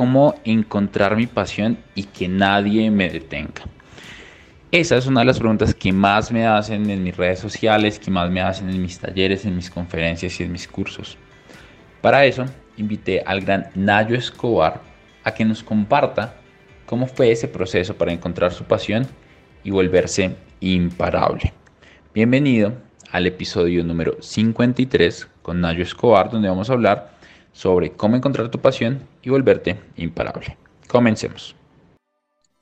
Cómo encontrar mi pasión y que nadie me detenga. Esa es una de las preguntas que más me hacen en mis redes sociales, que más me hacen en mis talleres, en mis conferencias y en mis cursos. Para eso, invité al gran Nayo Escobar a que nos comparta cómo fue ese proceso para encontrar su pasión y volverse imparable. Bienvenido al episodio número 53 con Nayo Escobar, donde vamos a hablar sobre cómo encontrar tu pasión y volverte imparable. Comencemos.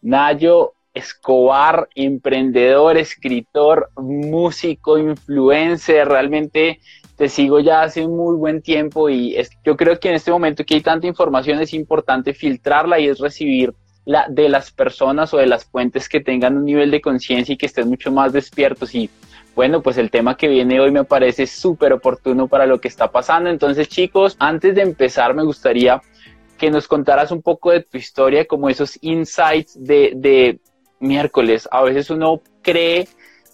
Nayo Escobar, emprendedor, escritor, músico, influencer, realmente te sigo ya hace muy buen tiempo y yo creo que en este momento que hay tanta información es importante filtrarla y es recibir la, de las personas o de las fuentes que tengan un nivel de conciencia y que estén mucho más despiertos y bueno, pues el tema que viene hoy me parece súper oportuno para lo que está pasando. Entonces, chicos, antes de empezar, me gustaría que nos contaras un poco de tu historia, como esos insights de, miércoles. A veces uno cree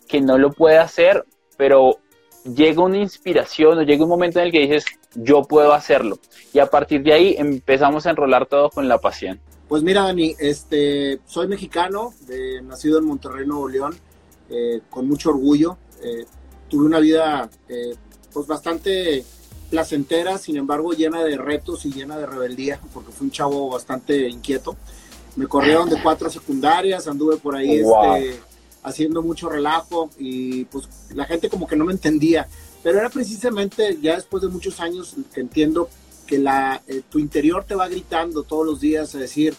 que no lo puede hacer, pero llega una inspiración o llega un momento en el que dices, yo puedo hacerlo. Y a partir de ahí empezamos a enrolar todo con la pasión. Pues mira, Dani, este, soy mexicano, nacido en Monterrey, Nuevo León, eh, con mucho orgullo. Eh, tuve una vida eh, pues bastante placentera, sin embargo llena de retos y llena de rebeldía, porque fui un chavo bastante inquieto. Me corrieron de cuatro secundarias, anduve por ahí este, haciendo mucho relajo y pues la gente como que no me entendía. Pero era precisamente ya después de muchos años que entiendo que la, eh, tu interior te va gritando todos los días a decir,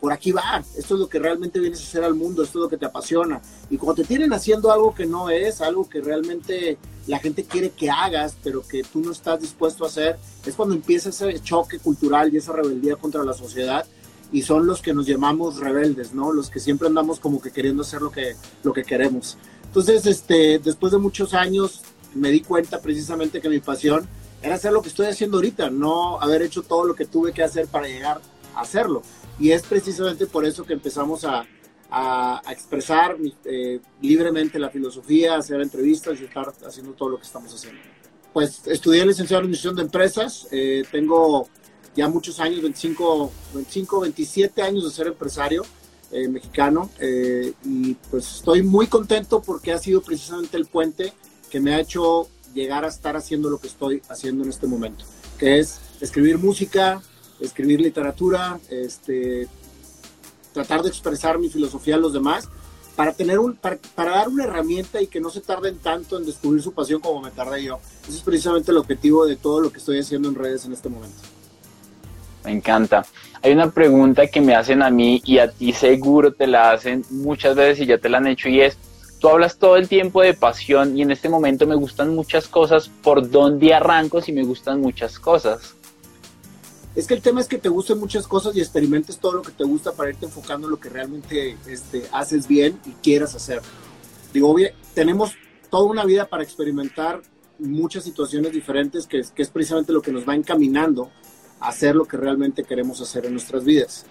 por aquí va, esto es lo que realmente vienes a hacer al mundo, esto es lo que te apasiona. Y cuando te tienen haciendo algo que no es, algo que realmente la gente quiere que hagas, pero que tú no estás dispuesto a hacer, es cuando empieza ese choque cultural y esa rebeldía contra la sociedad. Y son los que nos llamamos rebeldes, ¿no? Los que siempre andamos como que queriendo hacer lo que, lo que queremos. Entonces, este, después de muchos años, me di cuenta precisamente que mi pasión era hacer lo que estoy haciendo ahorita, no haber hecho todo lo que tuve que hacer para llegar a hacerlo. Y es precisamente por eso que empezamos a, a, expresar eh, libremente la filosofía, hacer entrevistas y estar haciendo todo lo que estamos haciendo. Pues estudié licenciado en Administración de Empresas, eh, tengo ya muchos años, 25, 25, 27 años de ser empresario eh, mexicano y pues estoy muy contento porque ha sido precisamente el puente que me ha hecho llegar a estar haciendo lo que estoy haciendo en este momento, que es escribir música, escribir literatura, este, tratar de expresar mi filosofía a los demás, para, tener un, para, dar una herramienta y que no se tarden tanto en descubrir su pasión como me tardé yo. Ese es precisamente el objetivo de todo lo que estoy haciendo en redes en este momento. Me encanta. Hay una pregunta que me hacen a mí y a ti seguro te la hacen muchas veces y ya te la han hecho y es, tú hablas todo el tiempo de pasión y en este momento me gustan muchas cosas, ¿por dónde arranco si me gustan muchas cosas? Es que el tema es que te gusten muchas cosas y experimentes todo lo que te gusta para irte enfocando en lo que realmente este, haces bien y quieras hacer. Digo, tenemos toda una vida para experimentar muchas situaciones diferentes, que, que es precisamente lo que nos va encaminando a hacer lo que realmente queremos hacer en nuestras vidas.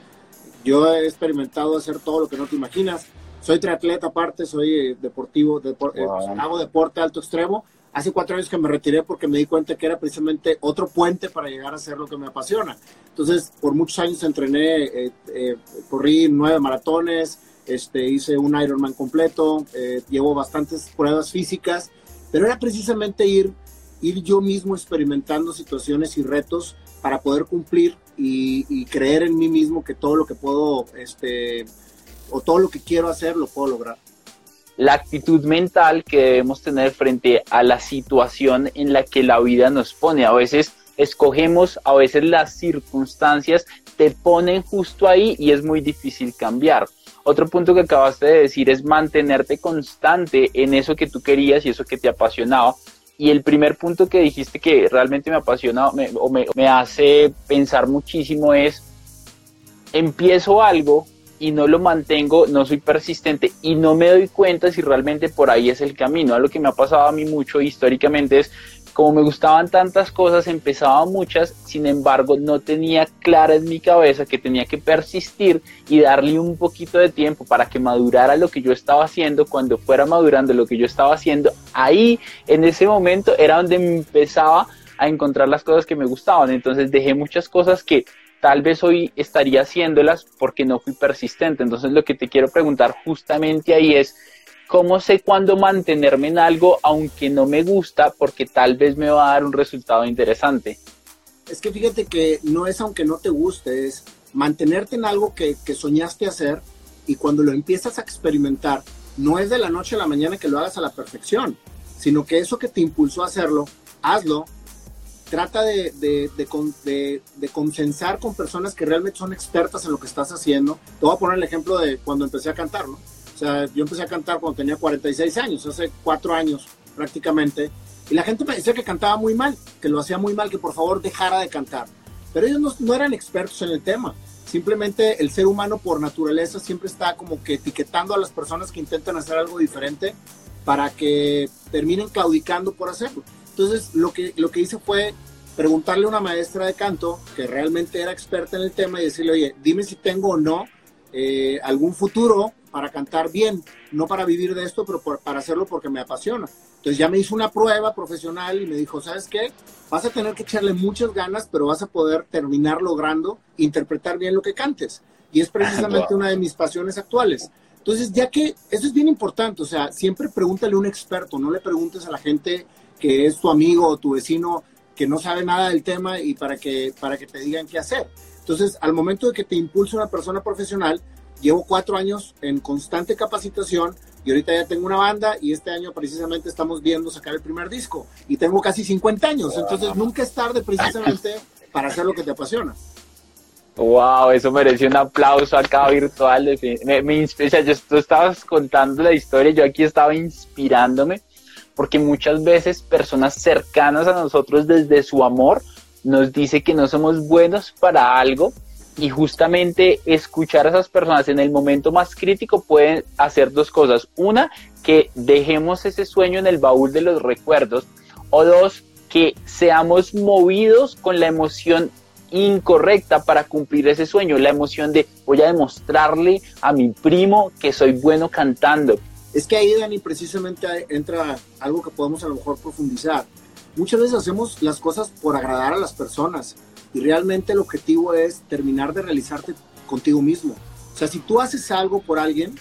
Yo he experimentado hacer todo lo que no te imaginas. Soy triatleta aparte, soy eh, deportivo, eh, hago deporte alto extremo hace cuatro años que me retiré porque me di cuenta que era precisamente otro puente para llegar a hacer lo que me apasiona. Entonces, por muchos años entrené, eh, eh, corrí nueve maratones, este, hice un Ironman completo, eh, llevo bastantes pruebas físicas, pero era precisamente ir, ir yo mismo experimentando situaciones y retos para poder cumplir y, creer en mí mismo que todo lo que puedo, este, o todo lo que quiero hacer, lo puedo lograr. La actitud mental que debemos tener frente a la situación en la que la vida nos pone. A veces escogemos, a veces las circunstancias te ponen justo ahí y es muy difícil cambiar. Otro punto que acabaste de decir es mantenerte constante en eso que tú querías y eso que te apasionaba. Y el primer punto que dijiste que realmente me apasiona o me, hace pensar muchísimo es, empiezo algo y no lo mantengo, no soy persistente y no me doy cuenta si realmente por ahí es el camino. A lo que me ha pasado a mí mucho históricamente es como me gustaban tantas cosas, empezaba muchas, sin embargo no tenía clara en mi cabeza que tenía que persistir y darle un poquito de tiempo para que madurara lo que yo estaba haciendo, cuando fuera madurando lo que yo estaba haciendo, ahí en ese momento era donde empezaba a encontrar las cosas que me gustaban, entonces dejé muchas cosas que tal vez hoy estaría haciéndolas porque no fui persistente, entonces lo que te quiero preguntar justamente ahí es, ¿Cómo sé cuándo mantenerme en algo aunque no me gusta porque tal vez me va a dar un resultado interesante? Es que fíjate que no es aunque no te guste, es mantenerte en algo que, soñaste hacer y cuando lo empiezas a experimentar, no es de la noche a la mañana que lo hagas a la perfección, sino que eso que te impulsó a hacerlo, hazlo, trata de, de, de, de, consensar con personas que realmente son expertas en lo que estás haciendo. Te voy a poner el ejemplo de cuando empecé a cantar, ¿no? O sea, yo empecé a cantar cuando tenía 46 años, hace cuatro años prácticamente, y la gente me decía que cantaba muy mal, que lo hacía muy mal, que por favor dejara de cantar. Pero ellos no, eran expertos en el tema. Simplemente el ser humano por naturaleza siempre está como que etiquetando a las personas que intentan hacer algo diferente para que terminen claudicando por hacerlo. Entonces lo que, lo que hice fue preguntarle a una maestra de canto que realmente era experta en el tema y decirle, oye, dime si tengo o no eh, algún futuro para cantar bien, no para vivir de esto, pero para hacerlo porque me apasiona. Entonces ya me hizo una prueba profesional y me dijo, ¿sabes qué? Vas a tener que echarle muchas ganas, pero vas a poder terminar logrando interpretar bien lo que cantes. Y es precisamente una de mis pasiones actuales. Entonces, ya que eso es bien importante, o sea, siempre pregúntale a un experto, no le preguntes a la gente que es tu amigo o tu vecino que no sabe nada del tema y para que, para que te digan qué hacer. Entonces, al momento de que te impulse una persona profesional, llevo cuatro años en constante capacitación y ahorita ya tengo una banda y este año precisamente estamos viendo sacar el primer disco y tengo casi 50 años, entonces nunca es tarde precisamente para hacer lo que te apasiona. Wow, eso mereció un aplauso acá virtual. Me, me inspira, yo, tú estabas contando la historia, yo aquí estaba inspirándome, porque muchas veces personas cercanas a nosotros desde su amor nos dice que no somos buenos para algo y justamente escuchar a esas personas en el momento más crítico pueden hacer dos cosas. Una, que dejemos ese sueño en el baúl de los recuerdos. O dos, que seamos movidos con la emoción incorrecta para cumplir ese sueño. La emoción de voy a demostrarle a mi primo que soy bueno cantando. Es que ahí, Dani, precisamente entra algo que podemos a lo mejor profundizar. Muchas veces hacemos las cosas por agradar a las personas y realmente el objetivo es terminar de realizarte contigo mismo. O sea, si tú haces algo por alguien,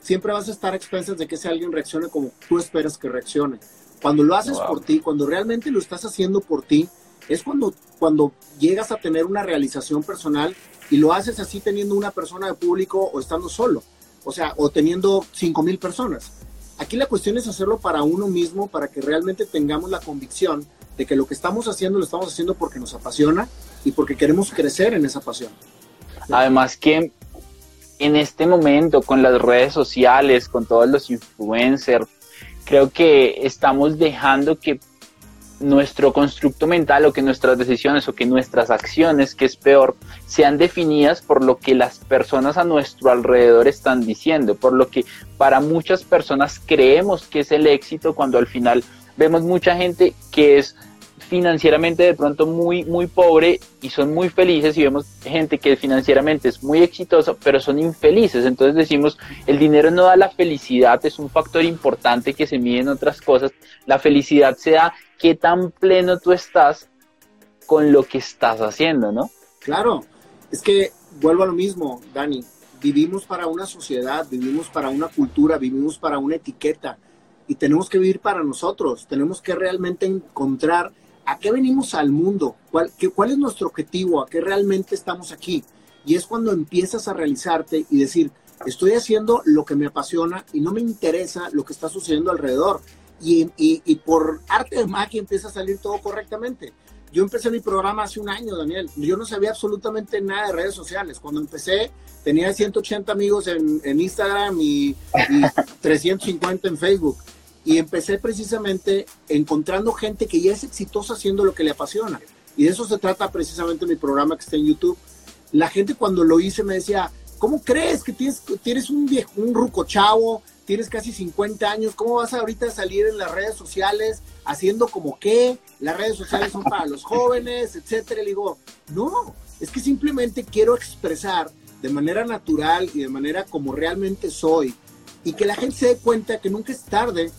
siempre vas a estar a expensas de que ese alguien reaccione como tú esperas que reaccione. Cuando lo haces por ti, cuando realmente lo estás haciendo por ti, es cuando, cuando llegas a tener una realización personal y lo haces así teniendo una persona de público o estando solo, o sea, o teniendo cinco mil personas. Aquí la cuestión es hacerlo para uno mismo, para que realmente tengamos la convicción de que lo que estamos haciendo lo estamos haciendo porque nos apasiona y porque queremos crecer en esa pasión. Además que en este momento con las redes sociales, con todos los influencers, creo que estamos dejando que nuestro constructo mental o que nuestras decisiones o que nuestras acciones, que es peor, sean definidas por lo que las personas a nuestro alrededor están diciendo, por lo que para muchas personas creemos que es el éxito cuando al final vemos mucha gente que es financieramente de pronto muy, muy pobre y son muy felices y vemos gente que financieramente es muy exitosa, pero son infelices. Entonces decimos, el dinero no da la felicidad, es un factor importante que se mide en otras cosas. La felicidad se da qué tan pleno tú estás con lo que estás haciendo, ¿no? Claro, es que vuelvo a lo mismo, Dani. Vivimos para una sociedad, vivimos para una cultura, vivimos para una etiqueta y tenemos que vivir para nosotros. Tenemos que realmente encontrar ¿a qué venimos al mundo? ¿Cuál, qué, ¿Cuál es nuestro objetivo? ¿A qué realmente estamos aquí? Y es cuando empiezas a realizarte y decir, estoy haciendo lo que me apasiona y no me interesa lo que está sucediendo alrededor. Y, y, y por arte de magia empieza a salir todo correctamente. Yo empecé mi programa hace un año, Daniel. Yo no sabía absolutamente nada de redes sociales. Cuando empecé, tenía 180 amigos en, en Instagram y, y 350 en Facebook. Y empecé precisamente encontrando gente que ya es exitosa haciendo lo que le apasiona. Y de eso se trata precisamente mi programa que está en YouTube. La gente cuando lo hice me decía, ¿cómo crees que tienes, tienes un, viejo, un ruco chavo, tienes casi 50 años, ¿cómo vas ahorita a salir en las redes sociales haciendo como qué? Las redes sociales son para los jóvenes, etcétera. Y le digo, no, es que simplemente quiero expresar de manera natural y de manera como realmente soy y que la gente se dé cuenta que nunca es tarde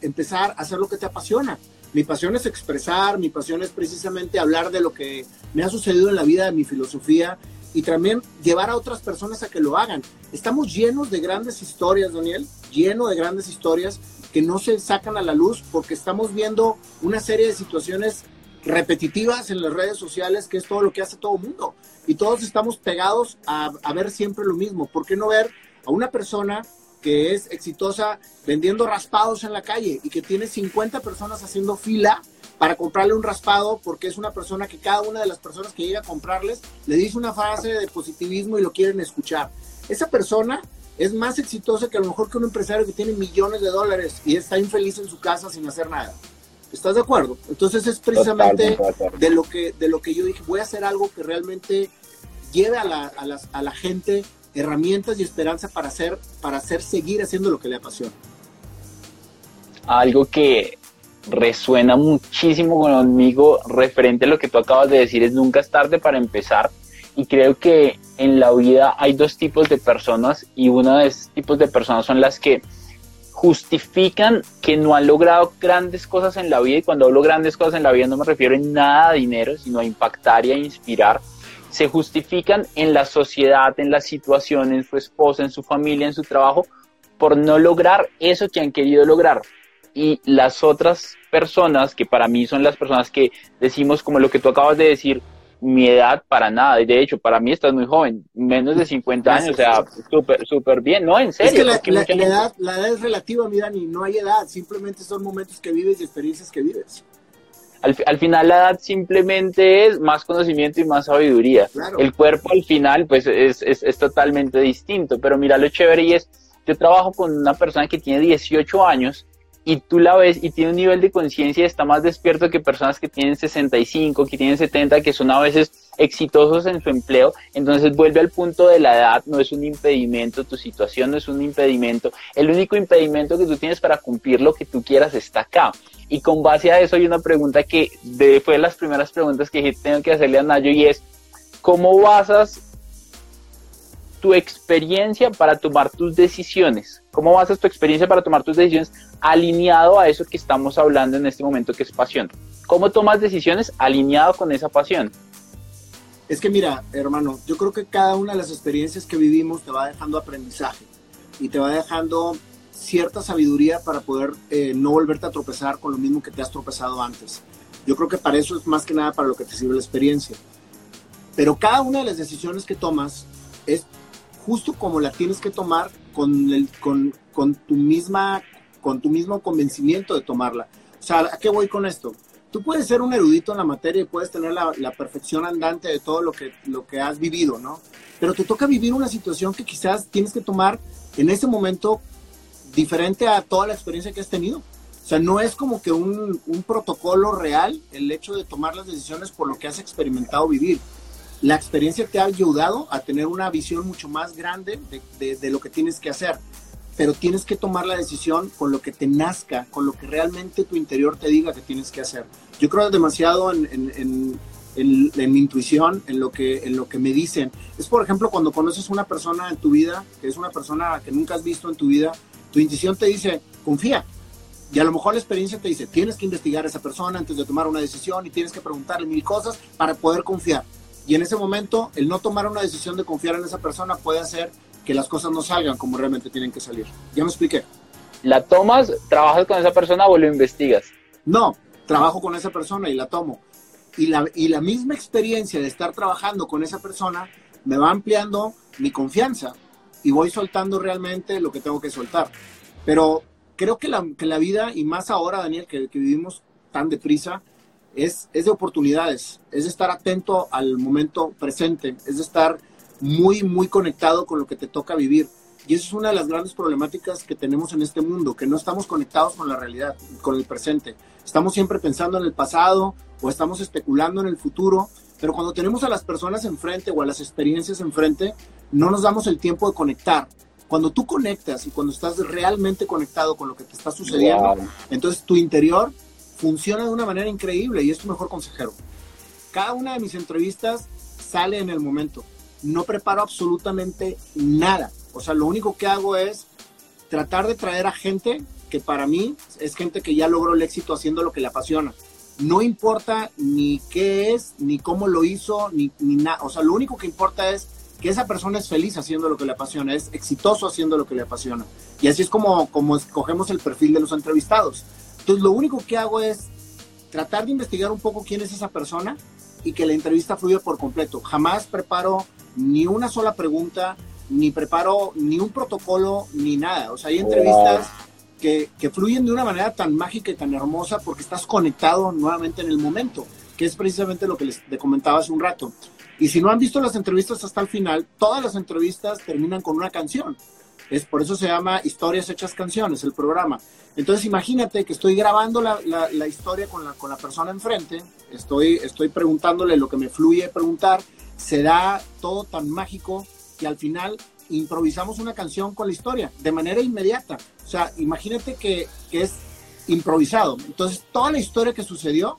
empezar a hacer lo que te apasiona. Mi pasión es expresar, mi pasión es precisamente hablar de lo que me ha sucedido en la vida, de mi filosofía y también llevar a otras personas a que lo hagan. Estamos llenos de grandes historias, Daniel, lleno de grandes historias que no se sacan a la luz porque estamos viendo una serie de situaciones repetitivas en las redes sociales, que es todo lo que hace todo el mundo. Y todos estamos pegados a, a, ver siempre lo mismo. ¿Por qué no ver a una persona que es exitosa vendiendo raspados en la calle y que tiene 50 personas haciendo fila para comprarle un raspado porque es una persona que cada una de las personas que llega a comprarles le dice una frase de positivismo y lo quieren escuchar. Esa persona es más exitosa que a lo mejor que un empresario que tiene millones de dólares y está infeliz en su casa sin hacer nada. ¿Estás de acuerdo? Entonces es precisamente de lo que de lo que yo dije, voy a hacer algo que realmente lleve a la, a las, a la gente herramientas y esperanza para hacer, para hacer seguir haciendo lo que le apasiona. Algo que resuena muchísimo conmigo referente a lo que tú acabas de decir es nunca es tarde para empezar. Y creo que en la vida hay dos tipos de personas y uno de esos tipos de personas son las que justifican que no han logrado grandes cosas en la vida. Y cuando hablo grandes cosas en la vida no me refiero en nada a dinero sino a impactar y a inspirar se justifican en la sociedad, en la situación, en su esposa, en su familia, en su trabajo por no lograr eso que han querido lograr y las otras personas, que para mí son las personas que decimos como lo que tú acabas de decir, mi edad para nada, de hecho, para mí estás muy joven, menos de 50 años, o sea, súper súper bien, no, en serio. Es que la, la, la, edad, la edad es relativa, mira, ni no hay edad, simplemente son momentos que vives y experiencias que vives. Al, al, final la edad simplemente es más conocimiento y más sabiduría. Claro. El cuerpo al final pues es, es, es, totalmente distinto, pero mira lo chévere y es, yo trabajo con una persona que tiene 18 años y tú la ves y tiene un nivel de conciencia y está más despierto que personas que tienen 65, que tienen 70, que son a veces exitosos en su empleo. Entonces vuelve al punto de la edad, no es un impedimento, tu situación no es un impedimento. El único impedimento que tú tienes para cumplir lo que tú quieras está acá. Y con base a eso hay una pregunta que fue de las primeras preguntas que tengo que hacerle a Nayo y es, ¿cómo basas tu experiencia para tomar tus decisiones? ¿Cómo basas tu experiencia para tomar tus decisiones alineado a eso que estamos hablando en este momento que es pasión? ¿Cómo tomas decisiones alineado con esa pasión? Es que mira, hermano, yo creo que cada una de las experiencias que vivimos te va dejando aprendizaje y te va dejando cierta sabiduría para poder eh, no volverte a tropezar con lo mismo que te has tropezado antes. Yo creo que para eso es más que nada para lo que te sirve la experiencia. Pero cada una de las decisiones que tomas es justo como la tienes que tomar con, el, con, con, tu misma, con tu mismo convencimiento de tomarla. O sea, ¿a qué voy con esto? Tú puedes ser un erudito en la materia y puedes tener la, perfección andante de todo lo que, lo que has vivido, ¿no? Pero te toca vivir una situación que quizás tienes que tomar en ese momento diferente a toda la experiencia que has tenido. O sea, no es como que un, un, protocolo real el hecho de tomar las decisiones por lo que has experimentado vivir la experiencia te ha ayudado a tener una visión mucho más grande de, de, lo que tienes que hacer, pero tienes que tomar la decisión con lo que te nazca, con lo que realmente tu interior te diga que tienes que hacer. Yo creo demasiado en, en, en, en, mi intuición, en lo, que, en lo que me dicen. Es, por ejemplo, cuando conoces una persona en tu vida, que es una persona que nunca has visto en tu vida, tu intuición te dice, confía, y a lo mejor la experiencia te dice, tienes que investigar a esa persona antes de tomar una decisión y tienes que preguntarle mil cosas para poder confiar. Y en ese momento, el no tomar una decisión de confiar en esa persona puede hacer que las cosas no salgan como realmente tienen que salir. ¿Ya me expliqué? ¿La tomas, trabajas con esa persona o lo investigas? No, trabajo con esa persona y la tomo. Y la, y la misma experiencia de estar trabajando con esa persona me va ampliando mi confianza y voy soltando realmente lo que tengo que soltar. Pero creo que la, que la vida, y más ahora, Daniel, que, que vivimos tan deprisa, es, es de oportunidades, es de estar atento al momento presente, es de estar muy, muy conectado con lo que te toca vivir. Y eso es una de las grandes problemáticas que tenemos en este mundo, que no estamos conectados con la realidad, con el presente. Estamos siempre pensando en el pasado o estamos especulando en el futuro, pero cuando tenemos a las personas enfrente o a las experiencias enfrente, no nos damos el tiempo de conectar. Cuando tú conectas y cuando estás realmente conectado con lo que te está sucediendo, entonces tu interior funciona de una manera increíble y es tu mejor consejero. Cada una de mis entrevistas sale en el momento. No preparo absolutamente nada. O sea, lo único que hago es tratar de traer a gente que para mí es gente que ya logró el éxito haciendo lo que le apasiona. No importa ni qué es, ni cómo lo hizo, ni, ni nada. O sea, lo único que importa es que esa persona es feliz haciendo lo que le apasiona, es exitoso haciendo lo que le apasiona. Y así es como, como escogemos el perfil de los entrevistados. Entonces, lo único que hago es tratar de investigar un poco quién es esa persona y que la entrevista fluya por completo. Jamás preparo ni una sola pregunta, ni preparo ni un protocolo, ni nada. O sea, hay entrevistas que, que, fluyen de una manera tan mágica y tan hermosa porque estás conectado nuevamente en el momento, que es precisamente lo que les comentaba hace un rato. Y si no han visto las entrevistas hasta el final, todas las entrevistas terminan con una canción. Es por eso se llama Historias Hechas Canciones, el programa. Entonces imagínate que estoy grabando la, la, historia con la, con la persona enfrente, estoy, estoy preguntándole lo que me fluye preguntar, se da todo tan mágico que al final improvisamos una canción con la historia de manera inmediata. O sea, imagínate que, que es improvisado. Entonces, toda la historia que sucedió,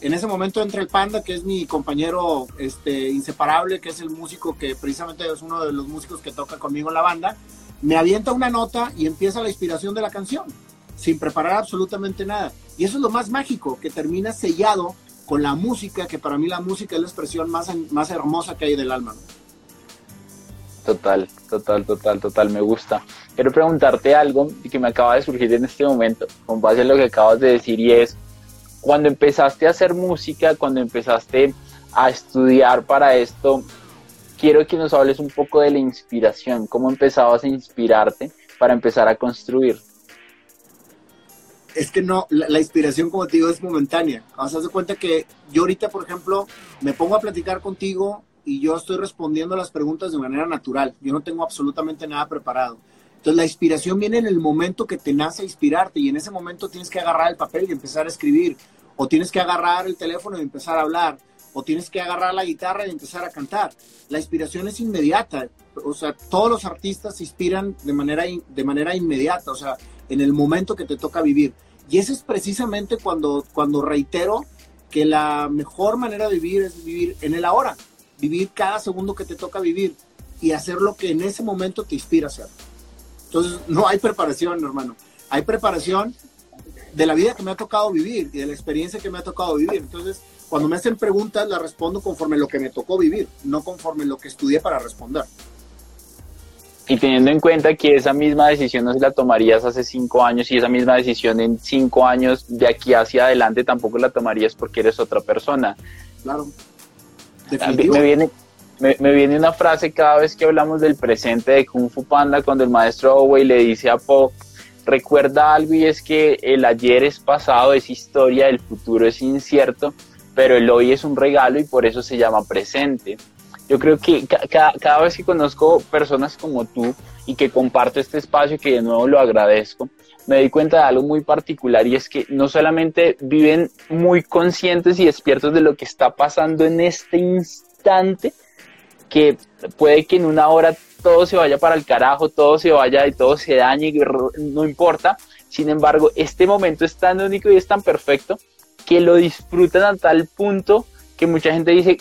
en ese momento entra el Panda, que es mi compañero este, inseparable, que es el músico que precisamente es uno de los músicos que toca conmigo en la banda, me avienta una nota y empieza la inspiración de la canción, sin preparar absolutamente nada. Y eso es lo más mágico, que termina sellado con la música, que para mí la música es la expresión más, más hermosa que hay del alma. Total, total, total, total, me gusta. Quiero preguntarte algo que me acaba de surgir en este momento, con base en lo que acabas de decir, y es, cuando empezaste a hacer música, cuando empezaste a estudiar para esto, quiero que nos hables un poco de la inspiración, cómo empezabas a inspirarte para empezar a construir. Es que no, la, inspiración, como te digo, es momentánea. Vas a cuenta que yo ahorita, por ejemplo, me pongo a platicar contigo y yo estoy respondiendo las preguntas de manera natural. Yo no tengo absolutamente nada preparado. Entonces la inspiración viene en el momento que te nace inspirarte y en ese momento tienes que agarrar el papel y empezar a escribir, o tienes que agarrar el teléfono y empezar a hablar, o tienes que agarrar la guitarra y empezar a cantar. La inspiración es inmediata, o sea, todos los artistas se inspiran de manera, de manera inmediata, o sea, en el momento que te toca vivir. Y eso es precisamente cuando, cuando reitero que la mejor manera de vivir es vivir en el ahora vivir cada segundo que te toca vivir y hacer lo que en ese momento te inspira a hacer. Entonces, no hay preparación, hermano. Hay preparación de la vida que me ha tocado vivir y de la experiencia que me ha tocado vivir. Entonces, cuando me hacen preguntas, las respondo conforme lo que me tocó vivir, no conforme lo que estudié para responder. Y teniendo en cuenta que esa misma decisión no se la tomarías hace cinco años y esa misma decisión en cinco años de aquí hacia adelante tampoco la tomarías porque eres otra persona. Claro. Me viene, me, me, viene una frase cada vez que hablamos del presente de Kung Fu Panda cuando el maestro Owei le dice a Po, recuerda algo y es que el ayer es pasado, es historia, el futuro es incierto, pero el hoy es un regalo y por eso se llama presente. Yo creo que ca cada vez que conozco personas como tú y que comparto este espacio, que de nuevo lo agradezco, me di cuenta de algo muy particular y es que no solamente viven muy conscientes y despiertos de lo que está pasando en este instante, que puede que en una hora todo se vaya para el carajo, todo se vaya y todo se dañe, no importa. Sin embargo, este momento es tan único y es tan perfecto que lo disfrutan a tal punto que mucha gente dice,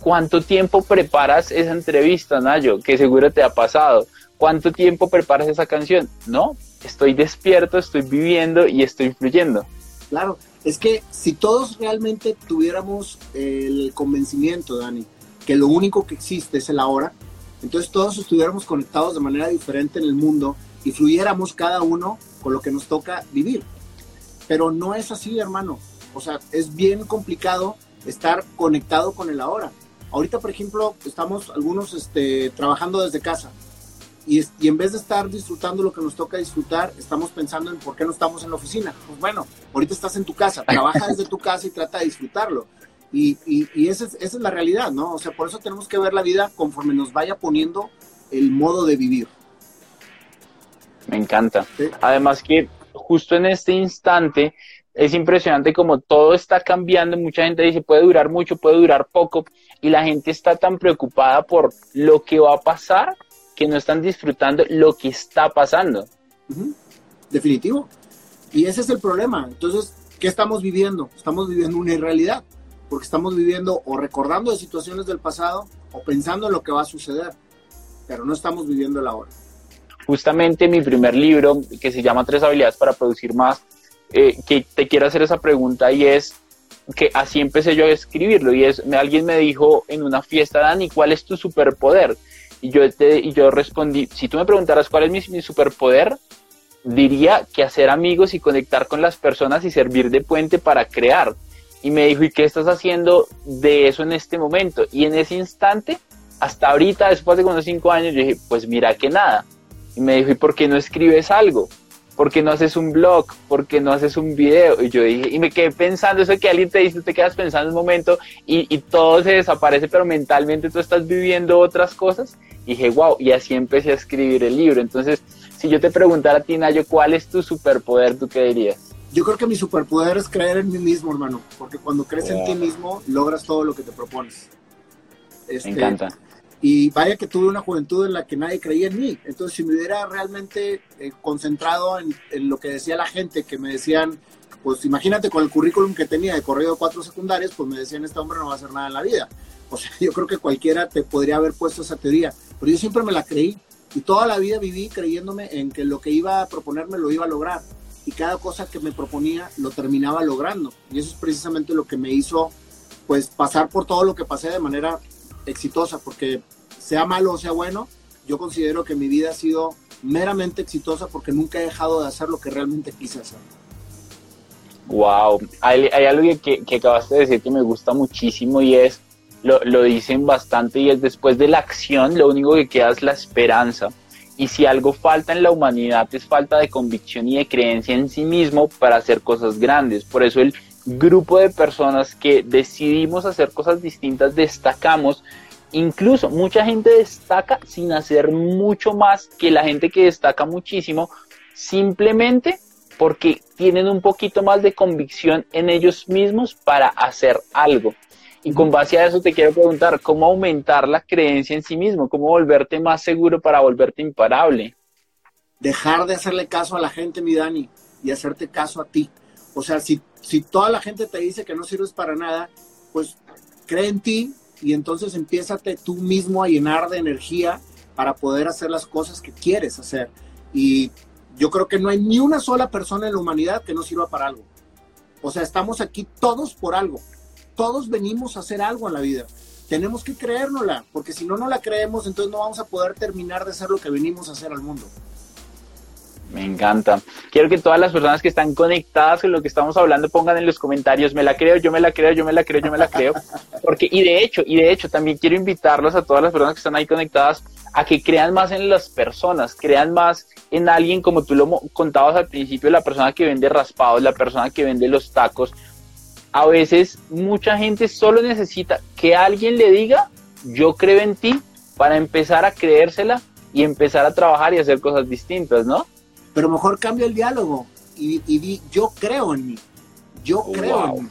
¿cuánto tiempo preparas esa entrevista, Nayo? Que seguro te ha pasado. ¿Cuánto tiempo preparas esa canción? No, estoy despierto, estoy viviendo y estoy fluyendo. Claro, es que si todos realmente tuviéramos el convencimiento, Dani, que lo único que existe es el ahora, entonces todos estuviéramos conectados de manera diferente en el mundo y fluyéramos cada uno con lo que nos toca vivir. Pero no es así, hermano. O sea, es bien complicado estar conectado con el ahora. Ahorita, por ejemplo, estamos algunos este, trabajando desde casa y, y, en vez de estar disfrutando lo que nos toca disfrutar, estamos pensando en por qué no estamos en la oficina. Pues bueno, ahorita estás en tu casa, trabaja desde tu casa y trata de disfrutarlo. Y, y, esa, es, esa, es, la realidad, ¿no? O sea, por eso tenemos que ver la vida conforme nos vaya poniendo el modo de vivir. Me encanta. Además que justo en este instante es impresionante como todo está cambiando. Mucha gente dice puede durar mucho, puede durar poco. Y la gente está tan preocupada por lo que va a pasar que no están disfrutando lo que está pasando. Definitivo. Y ese es el problema. Entonces, ¿qué estamos viviendo? Estamos viviendo una irrealidad, porque estamos viviendo o recordando de situaciones del pasado o pensando en lo que va a suceder, pero no estamos viviendo el ahora. Justamente mi primer libro, que se llama Tres habilidades para producir más, eh, que te quiero hacer esa pregunta y es que así empecé yo a escribirlo y es, alguien me dijo en una fiesta, Dani, ¿cuál es tu superpoder? Y yo, te, y yo respondí, si tú me preguntaras cuál es mi, superpoder, diría que hacer amigos y conectar con las personas y servir de puente para crear. Y me dijo, ¿y qué estás haciendo de eso en este momento? Y en ese instante, hasta ahorita, después de unos cinco años, yo dije, pues mira que nada. Y me dijo, ¿y por qué no escribes algo? ¿Por qué no haces un blog? ¿Por qué no haces un video? Y yo dije, y me quedé pensando, eso que alguien te dice, te quedas pensando un momento y, y todo se desaparece, pero mentalmente tú estás viviendo otras cosas. Y dije, wow, y así empecé a escribir el libro. Entonces, si yo te preguntara a ti, Nayo, ¿cuál es tu superpoder? ¿Tú qué dirías? Yo creo que mi superpoder es creer en mí mismo, hermano, porque cuando crees en ti mismo, logras todo lo que te propones. Este, me encanta. Y vaya que tuve una juventud en la que nadie creía en mí. Entonces, si me hubiera realmente eh, concentrado en, lo que decía la gente, que me decían, pues imagínate con el currículum que tenía de corrido cuatro secundarias, pues me decían, este hombre no va a hacer nada en la vida. O sea, yo creo que cualquiera te podría haber puesto esa teoría, pero yo siempre me la creí y toda la vida viví creyéndome en que lo que iba a proponerme lo iba a lograr y cada cosa que me proponía lo terminaba logrando. Y eso es precisamente lo que me hizo pues pasar por todo lo que pasé de manera exitosa, porque sea malo o sea bueno, yo considero que mi vida ha sido meramente exitosa porque nunca he dejado de hacer lo que realmente quise hacer. Wow, hay, algo que, que, acabaste de decir que me gusta muchísimo y es, lo, lo dicen bastante y es después de la acción lo único que queda es la esperanza. Y si algo falta en la humanidad es falta de convicción y de creencia en sí mismo para hacer cosas grandes. Por eso el grupo de personas que decidimos hacer cosas distintas destacamos. Incluso mucha gente destaca sin hacer mucho más que la gente que destaca muchísimo, simplemente porque tienen un poquito más de convicción en ellos mismos para hacer algo. Y con base a eso te quiero preguntar, ¿cómo aumentar la creencia en sí mismo? ¿Cómo volverte más seguro para volverte imparable? Dejar de hacerle caso a la gente, mi Dani, y hacerte caso a ti. O sea, si, si toda la gente te dice que no sirves para nada, pues cree en ti y entonces empiézate tú mismo a llenar de energía para poder hacer las cosas que quieres hacer. Y yo creo que no hay ni una sola persona en la humanidad que no sirva para algo. O sea, estamos aquí todos por algo. Todos venimos a hacer algo en la vida. Tenemos que creérnosla, porque si no no la creemos, entonces no vamos a poder terminar de hacer lo que venimos a hacer al mundo. Me encanta. Quiero que todas las personas que están conectadas con lo que estamos hablando pongan en los comentarios, me la creo, yo me la creo, yo me la creo, yo me la creo. Porque, y de hecho, y de hecho, también quiero invitarlos a todas las personas que están ahí conectadas a que crean más en las personas, crean más en alguien como tú lo contabas al principio, la persona que vende raspados, la persona que vende los tacos. A veces mucha gente solo necesita que alguien le diga, yo creo en ti, para empezar a creérsela y empezar a trabajar y hacer cosas distintas, ¿no? Pero mejor cambia el diálogo y, di, yo creo en mí, yo oh, creo en mí.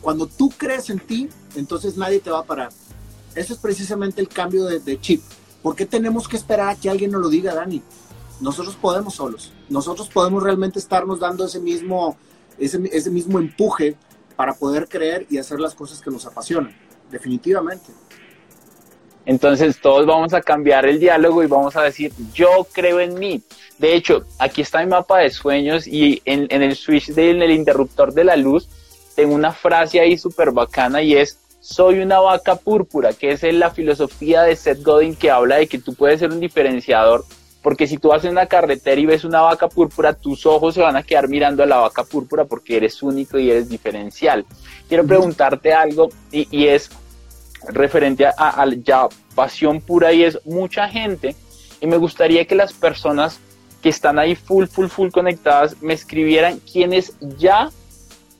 Cuando tú crees en ti, entonces nadie te va a parar. Eso es precisamente el cambio de, chip. ¿Por qué tenemos que esperar a que alguien nos lo diga, Dani? Nosotros podemos solos. Nosotros podemos realmente estarnos dando ese mismo, ese, ese mismo empuje para poder creer y hacer las cosas que nos apasionan. Definitivamente. Entonces todos vamos a cambiar el diálogo y vamos a decir, yo creo en mí. De hecho, aquí está mi mapa de sueños y en, el switch del interruptor de la luz tengo una frase ahí súper bacana y es, soy una vaca púrpura, que es la filosofía de Seth Godin que habla de que tú puedes ser un diferenciador porque si tú vas en una carretera y ves una vaca púrpura, tus ojos se van a quedar mirando a la vaca púrpura porque eres único y eres diferencial. Quiero preguntarte algo y, es referente a, ya pasión pura y es mucha gente y me gustaría que las personas que están ahí full, full, full conectadas me escribieran quienes ya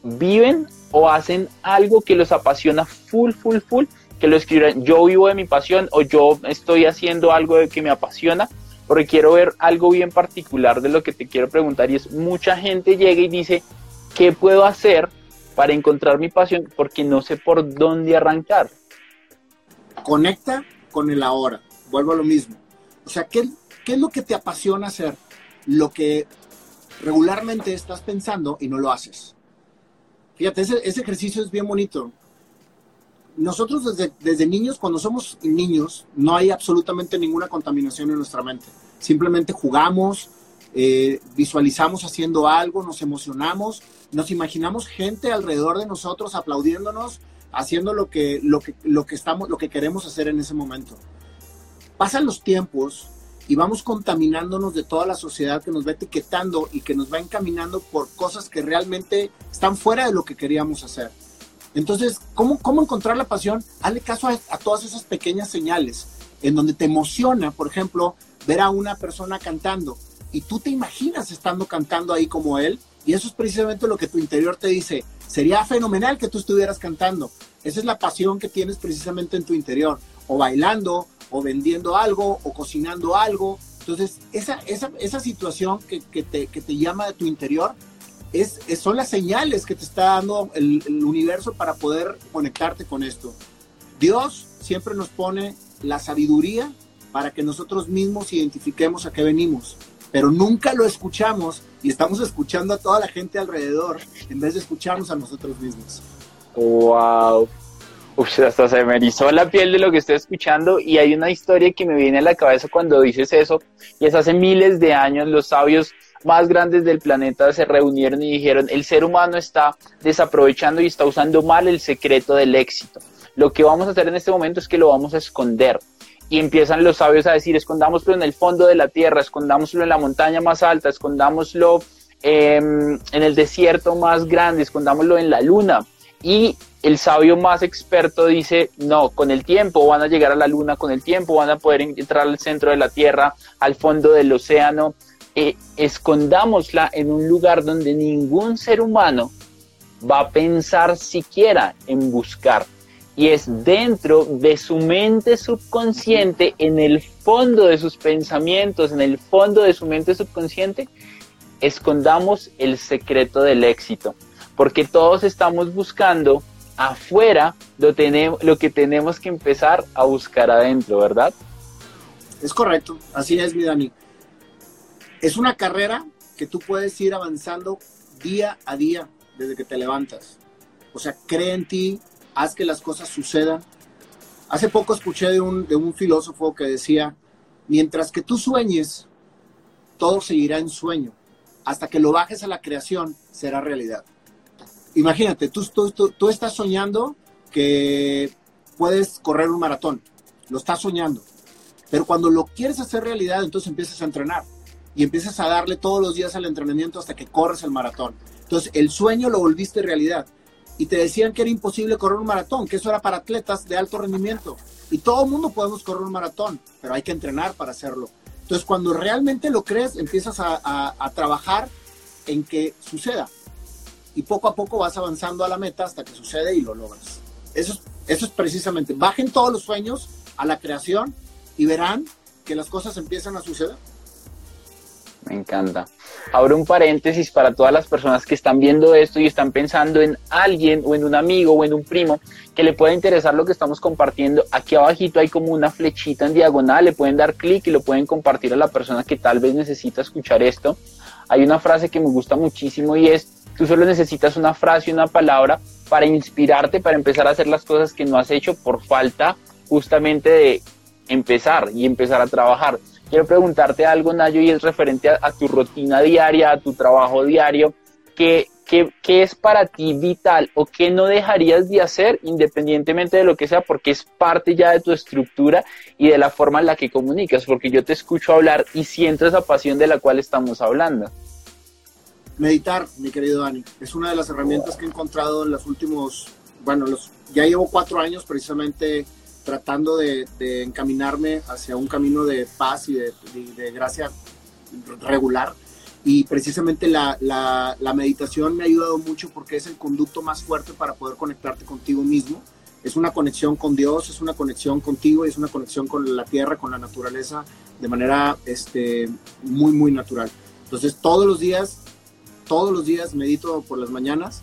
viven o hacen algo que los apasiona full, full, full, que lo escriban, yo vivo de mi pasión o yo estoy haciendo algo que me apasiona, porque quiero ver algo bien particular de lo que te quiero preguntar y es mucha gente llega y dice, ¿qué puedo hacer para encontrar mi pasión? Porque no sé por dónde arrancar. Conecta con el ahora, vuelvo a lo mismo. O sea, ¿qué, qué es lo que te apasiona hacer? Lo que regularmente estás pensando y no lo haces. Fíjate, ese, ejercicio es bien bonito. Nosotros desde, desde niños, cuando somos niños, no hay absolutamente ninguna contaminación en nuestra mente. Simplemente jugamos, eh, visualizamos haciendo algo, nos emocionamos, nos imaginamos gente alrededor de nosotros aplaudiéndonos, haciendo lo que, lo que, lo que, estamos, lo que queremos hacer en ese momento. Pasan los tiempos y vamos contaminándonos de toda la sociedad que nos va etiquetando y que nos va encaminando por cosas que realmente están fuera de lo que queríamos hacer. Entonces, ¿cómo, cómo encontrar la pasión? Hazle caso a, a todas esas pequeñas señales en donde te emociona, por ejemplo, ver a una persona cantando y tú te imaginas estando cantando ahí como él y eso es precisamente lo que tu interior te dice. Sería fenomenal que tú estuvieras cantando. Esa es la pasión que tienes precisamente en tu interior. O bailando, o vendiendo algo o cocinando algo. Entonces, esa, esa, esa situación que, que, te, que, te, llama de tu interior es, son las señales que te está dando el universo para poder conectarte con esto. Dios siempre nos pone la sabiduría para que nosotros mismos identifiquemos a qué venimos, pero nunca lo escuchamos y estamos escuchando a toda la gente alrededor en vez de escucharnos a nosotros mismos. ¡Wow! Uf, hasta se me erizó la piel de lo que estoy escuchando y hay una historia que me viene a la cabeza cuando dices eso y es hace miles de años los sabios más grandes del planeta se reunieron y dijeron el ser humano está desaprovechando y está usando mal el secreto del éxito. Lo que vamos a hacer en este momento es que lo vamos a esconder y empiezan los sabios a decir escondámoslo en el fondo de la tierra, escondámoslo en la montaña más alta, escondámoslo em, en el desierto más grande, escondámoslo en la luna y el sabio más experto dice, no, con el tiempo van a llegar a la luna, con el tiempo van a poder entrar al centro de la Tierra, al fondo del océano, eh, escondámosla en un lugar donde ningún ser humano va a pensar siquiera en buscar. Y es dentro de su mente subconsciente, en el fondo de sus pensamientos, en el fondo de su mente subconsciente, escondamos el secreto del éxito. Porque todos estamos buscando afuera lo, que tenemos que empezar a buscar adentro, ¿verdad? Es correcto, así es, mi Dani. Es una carrera que tú puedes ir avanzando día a día desde que te levantas. O sea, cree en ti, haz que las cosas sucedan. Hace poco escuché de un, de un filósofo que decía, mientras que tú sueñes, todo seguirá en sueño. Hasta que lo bajes a la creación, será realidad imagínate, tú, tú, estás soñando que puedes correr un maratón, lo estás soñando, pero cuando lo quieres hacer realidad, entonces empiezas a entrenar y empiezas a darle todos los días al entrenamiento hasta que corres el maratón. Entonces el sueño lo volviste realidad y te decían que era imposible correr un maratón, que eso era para atletas de alto rendimiento. Y todo el mundo podemos correr un maratón, pero hay que entrenar para hacerlo. Entonces cuando realmente lo crees, empiezas a trabajar en que suceda y poco a poco vas avanzando a la meta hasta que sucede y lo logras. Eso es, eso es precisamente, bajen todos los sueños a la creación y verán que las cosas empiezan a suceder. Me encanta. Abro un paréntesis para todas las personas que están viendo esto y están pensando en alguien o en un amigo o en un primo que le pueda interesar lo que estamos compartiendo. Aquí abajito hay como una flechita en diagonal, le pueden dar clic y lo pueden compartir a la persona que tal vez necesita escuchar esto. Hay una frase que me gusta muchísimo y es Tú solo necesitas una frase, y una palabra para inspirarte, para empezar a hacer las cosas que no has hecho por falta justamente de empezar y empezar a trabajar. Quiero preguntarte algo, Nayo, y es referente a, tu rutina diaria, a tu trabajo diario. ¿Qué, ¿qué, ¿qué, es para ti vital o qué no dejarías de hacer independientemente de lo que sea porque es parte ya de tu estructura y de la forma en la que comunicas? Porque yo te escucho hablar y siento esa pasión de la cual estamos hablando. Meditar, mi querido Dani, es una de las herramientas que he encontrado en los últimos, bueno, ya llevo cuatro años precisamente tratando de, encaminarme hacia un camino de paz y de, gracia regular y precisamente la, la, meditación me ha ayudado mucho porque es el conducto más fuerte para poder conectarte contigo mismo. Es una conexión con Dios, es una conexión contigo y es una conexión con la tierra, con la naturaleza, de manera este, muy, muy natural. Entonces todos los días, todos los días medito por las mañanas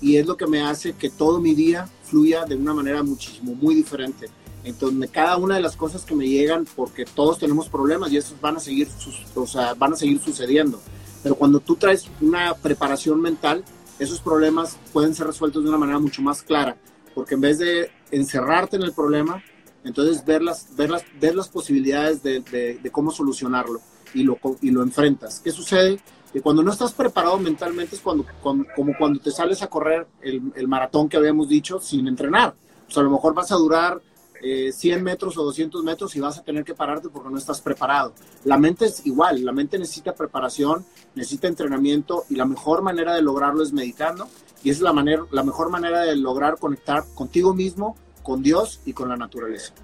y es lo que me hace que todo mi día fluya de una manera muchísimo, muy diferente. Entonces, cada una de las cosas que me llegan, porque todos tenemos problemas y esos van a seguir, o sea, van a seguir sucediendo. Pero cuando tú traes una preparación mental, esos problemas pueden ser resueltos de una manera mucho más clara, porque en vez de encerrarte en el problema, entonces ver las, ver las, posibilidades de, de, cómo solucionarlo y lo, y lo enfrentas. ¿Qué sucede? Que cuando no estás preparado mentalmente es cuando, como cuando te sales a correr el, maratón que habíamos dicho sin entrenar. O sea, a lo mejor vas a durar 100 eh, metros o 200 metros y vas a tener que pararte porque no estás preparado. La mente es igual, la mente necesita preparación, necesita entrenamiento y la mejor manera de lograrlo es meditando y es la, manera, la mejor manera de lograr conectar contigo mismo, con Dios y con la naturaleza.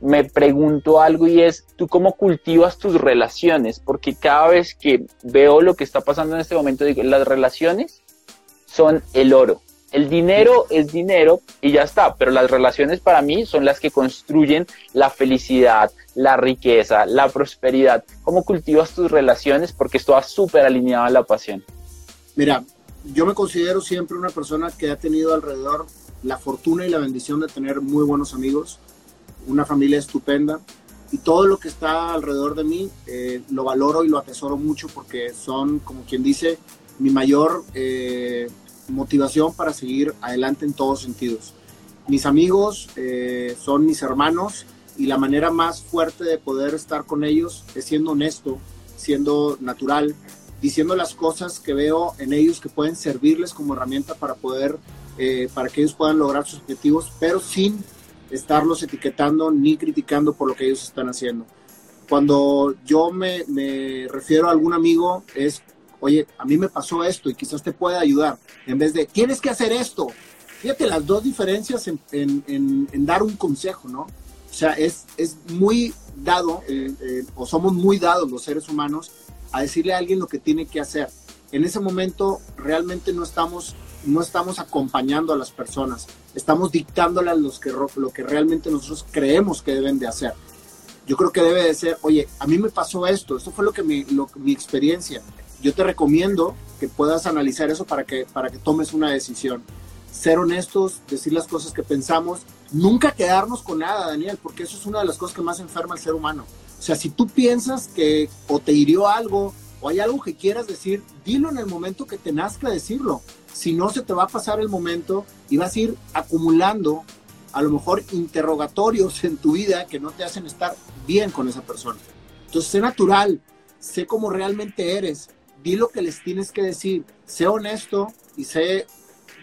Me pregunto algo y es, ¿tú cómo cultivas tus relaciones? Porque cada vez que veo lo que está pasando en este momento, digo, las relaciones son el oro el dinero es dinero y ya está, pero las relaciones para mí son las que construyen la felicidad, la riqueza, la prosperidad. ¿Cómo cultivas tus relaciones? Porque esto va súper alineado a la pasión. Mira, yo me considero siempre una persona que ha tenido alrededor la fortuna y la bendición de tener muy buenos amigos, una familia estupenda y todo lo que está alrededor de mí eh, lo valoro y lo atesoro mucho porque son, como quien dice, mi mayor... Eh, motivación para seguir adelante en todos sentidos. Mis amigos eh, son mis hermanos y la manera más fuerte de poder estar con ellos es siendo honesto, siendo natural, diciendo las cosas que veo en ellos que pueden servirles como herramienta para poder, para que ellos puedan lograr sus objetivos, pero sin estarlos etiquetando ni criticando por lo que ellos están haciendo. Cuando yo me, me refiero a algún amigo es oye, a mí me pasó esto y quizás te pueda ayudar, en vez de, tienes que hacer esto. Fíjate las dos diferencias en, dar un consejo, ¿no? O sea, es, es muy dado, eh, eh, o somos muy dados los seres humanos, a decirle a alguien lo que tiene que hacer. En ese momento realmente no estamos, no estamos acompañando a las personas, estamos dictándoles los que, lo que realmente nosotros creemos que deben de hacer. Yo creo que debe de ser, oye, a mí me pasó esto, esto fue lo que mi, lo, mi experiencia yo te recomiendo que puedas analizar eso para que, para que tomes una decisión. Ser honestos, decir las cosas que pensamos, nunca quedarnos con nada, Daniel, porque eso es una de las cosas que más enferma al ser humano. O sea, si tú piensas que o te hirió algo o hay algo que quieras decir, dilo en el momento que te nazca decirlo. Si no, se te va a pasar el momento y vas a ir acumulando a lo mejor interrogatorios en tu vida que no te hacen estar bien con esa persona. Entonces, sé natural, sé cómo realmente eres, di lo que les tienes que decir, sé honesto y sé,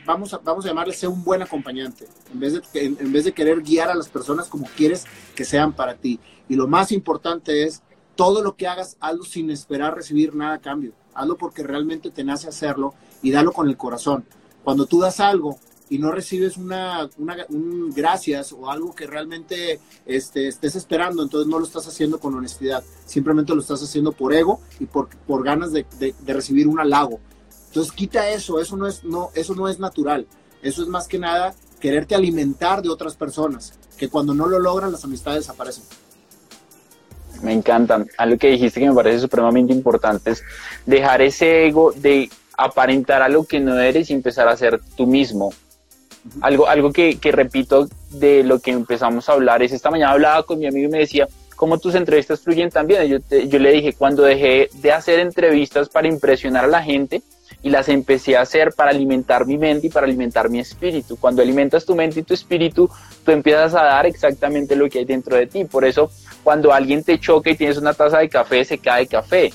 vamos a, vamos a llamarle, sé un buen acompañante, en vez, de, en, vez de querer guiar a las personas como quieres que sean para ti. Y lo más importante es, todo lo que hagas, hazlo sin esperar recibir nada a cambio. Hazlo porque realmente te nace hacerlo y dalo con el corazón. Cuando tú das algo y no recibes una, un gracias o algo que realmente este, estés esperando, entonces no lo estás haciendo con honestidad, simplemente lo estás haciendo por ego y por, por ganas de, recibir un halago. Entonces quita eso, eso no, es, no, eso no es natural, eso es más que nada quererte alimentar de otras personas, que cuando no lo logran las amistades desaparecen. Me encantan. Algo que dijiste que me parece supremamente importante es dejar ese ego de aparentar algo que no eres y empezar a ser tú mismo. Algo, algo que, que, repito de lo que empezamos a hablar es esta mañana hablaba con mi amigo y me decía, ¿cómo tus entrevistas fluyen también? Yo, yo le dije, cuando dejé de hacer entrevistas para impresionar a la gente y las empecé a hacer para alimentar mi mente y para alimentar mi espíritu. Cuando alimentas tu mente y tu espíritu, tú empiezas a dar exactamente lo que hay dentro de ti. Por eso, cuando alguien te choca y tienes una taza de café, se cae café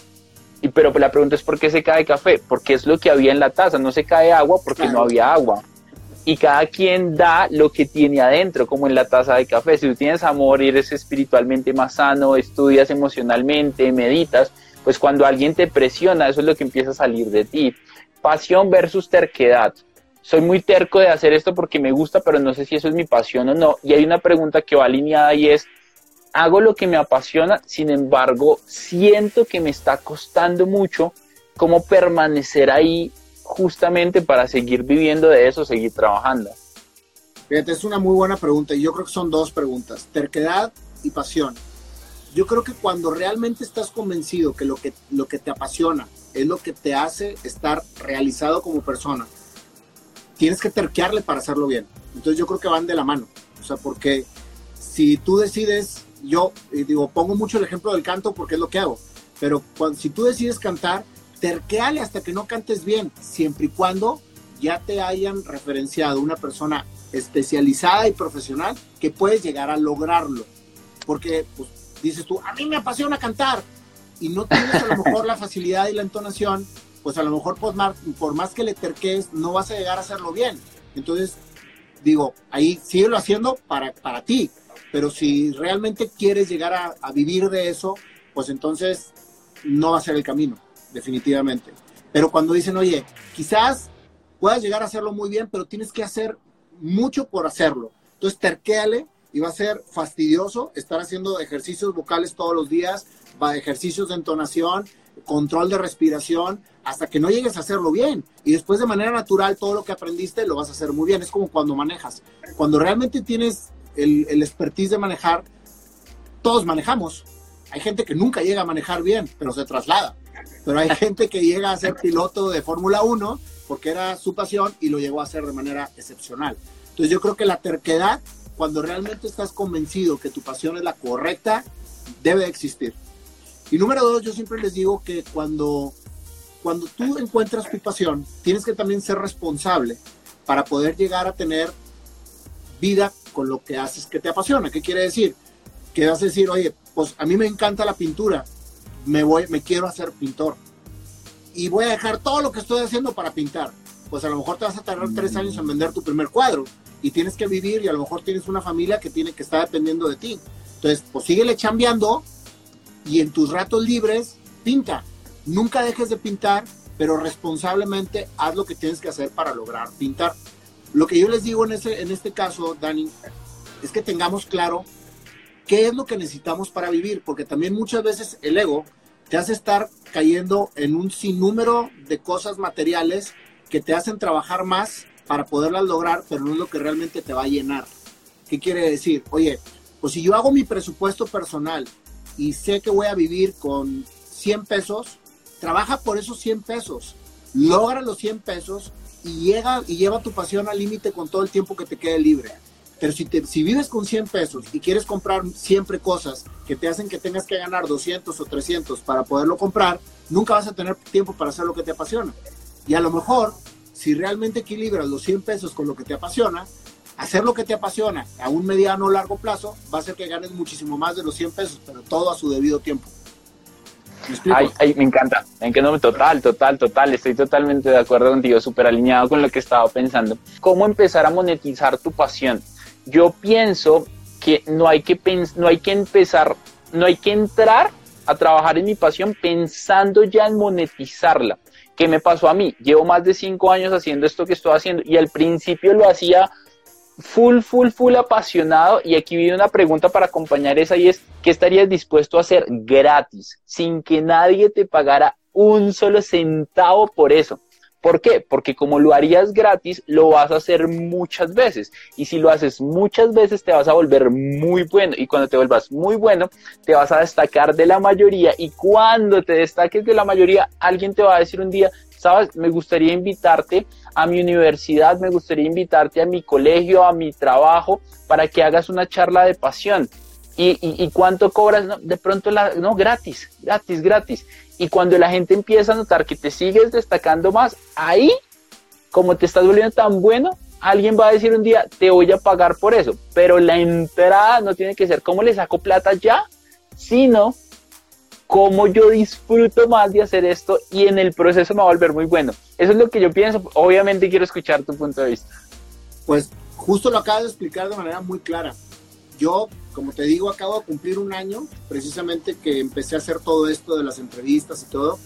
Y pero la pregunta es ¿por qué se cae café? Porque es lo que había en la taza, no se cae agua porque no había agua. Y cada quien da lo que tiene adentro, como en la taza de café. Si tú tienes amor y eres espiritualmente más sano, estudias emocionalmente, meditas, pues cuando alguien te presiona, eso es lo que empieza a salir de ti. Pasión versus terquedad soy muy terco de hacer esto porque me gusta, pero no sé si eso es mi pasión o no. Y hay una pregunta que va alineada y es, hago lo que me apasiona, sin embargo, siento que me está costando mucho cómo permanecer ahí justamente para seguir viviendo de eso, seguir trabajando. Fíjate, es una muy buena pregunta y yo creo que son dos preguntas, terquedad y pasión. Yo creo que cuando realmente estás convencido que lo que, lo que te apasiona es lo que te hace estar realizado como persona, tienes que terquearle para hacerlo bien. Entonces yo creo que van de la mano. O sea, porque si tú decides, yo digo, pongo mucho el ejemplo del canto porque es lo que hago, pero cuando, si tú decides cantar, terqueale hasta que no cantes bien, siempre y cuando ya te hayan referenciado una persona especializada y profesional que puedes llegar a lograrlo. Porque pues, dices tú, a mí me apasiona cantar y no tienes a lo mejor la facilidad y la entonación pues a lo mejor por más, por más que le terques, no vas a llegar a hacerlo bien. Entonces, digo, ahí síguelo haciendo para, para ti, pero si realmente quieres llegar a, vivir de eso, pues entonces no va a ser el camino, definitivamente. Pero cuando dicen, oye, quizás puedas llegar a hacerlo muy bien, pero tienes que hacer mucho por hacerlo. Entonces, terquéale y va a ser fastidioso estar haciendo ejercicios vocales todos los días, ejercicios de entonación, control de respiración, hasta que no llegues a hacerlo bien. Y después de manera natural todo lo que aprendiste lo vas a hacer muy bien. Es como cuando manejas. Cuando realmente tienes el, el expertise de manejar, todos manejamos. Hay gente que nunca llega a manejar bien, pero se traslada. Pero hay gente que llega a ser piloto de Fórmula 1 porque era su pasión y lo llegó a hacer de manera excepcional. Entonces yo creo que la terquedad, cuando realmente estás convencido que tu pasión es la correcta, debe existir. Y número dos, yo siempre les digo que cuando cuando tú encuentras tu pasión, tienes que también ser responsable para poder llegar a tener vida con lo que haces que te apasiona. ¿Qué quiere decir? Que vas a decir, oye, pues a mí me encanta la pintura, me, voy, me quiero hacer pintor y voy a dejar todo lo que estoy haciendo para pintar. Pues a lo mejor te vas a tardar tres años en vender tu primer cuadro y tienes que vivir y a lo mejor tienes una familia que tiene que estar dependiendo de ti. Entonces, pues síguele chambeando y en tus ratos libres pinta Nunca dejes de pintar, pero responsablemente haz lo que tienes que hacer para lograr pintar. Lo que yo les digo en, ese, en este caso, Dani, es que tengamos claro qué es lo que necesitamos para vivir, porque también muchas veces el ego te hace estar cayendo en un sinnúmero de cosas materiales que te hacen trabajar más para poderlas lograr, pero no es lo que realmente te va a llenar. ¿Qué quiere decir? Oye, pues si yo hago mi presupuesto personal y sé que voy a vivir con 100 pesos, trabaja por esos 100 pesos, logra los 100 pesos y, llega, y lleva tu pasión al límite con todo el tiempo que te quede libre. Pero si, te, si vives con 100 pesos y quieres comprar siempre cosas que te hacen que tengas que ganar 200 o 300 para poderlo comprar, nunca vas a tener tiempo para hacer lo que te apasiona. Y a lo mejor, si realmente equilibras los 100 pesos con lo que te apasiona, hacer lo que te apasiona a un mediano o largo plazo va a hacer que ganes muchísimo más de los 100 pesos, pero todo a su debido tiempo. Ay, me encanta, me encanta, total, total, total, estoy totalmente de acuerdo contigo, súper alineado con lo que estaba pensando. ¿Cómo empezar a monetizar tu pasión? Yo pienso que no hay que, no hay que empezar, no hay que entrar a trabajar en mi pasión pensando ya en monetizarla. ¿Qué me pasó a mí? Llevo más de cinco años haciendo esto que estoy haciendo y al principio lo hacía full, full, full apasionado. Y aquí viene una pregunta para acompañar esa y es, ¿qué estarías dispuesto a hacer gratis, sin que nadie te pagara un solo centavo por eso? ¿Por qué? Porque como lo harías gratis, lo vas a hacer muchas veces. Y si lo haces muchas veces, te vas a volver muy bueno. Y cuando te vuelvas muy bueno, te vas a destacar de la mayoría. Y cuando te destaques de la mayoría, alguien te va a decir un día, sabes, me gustaría invitarte a mi universidad, me gustaría invitarte a mi colegio, a mi trabajo, para que hagas una charla de pasión. ¿Y, cuánto cobras? de pronto, la, no, gratis, gratis, gratis. Y cuando la gente empieza a notar que te sigues destacando más, ahí, como te estás volviendo tan bueno, alguien va a decir un día, te voy a pagar por eso. Pero la entrada no tiene que ser, ¿cómo le saco plata ya? Sino, cómo yo disfruto más de hacer esto y en el proceso me va a volver muy bueno. Eso es lo que yo pienso. Obviamente quiero escuchar tu punto de vista. Pues justo lo acabas de explicar de manera muy clara. Yo, como te digo, acabo de cumplir un año, precisamente que empecé a hacer todo esto de las entrevistas y todo,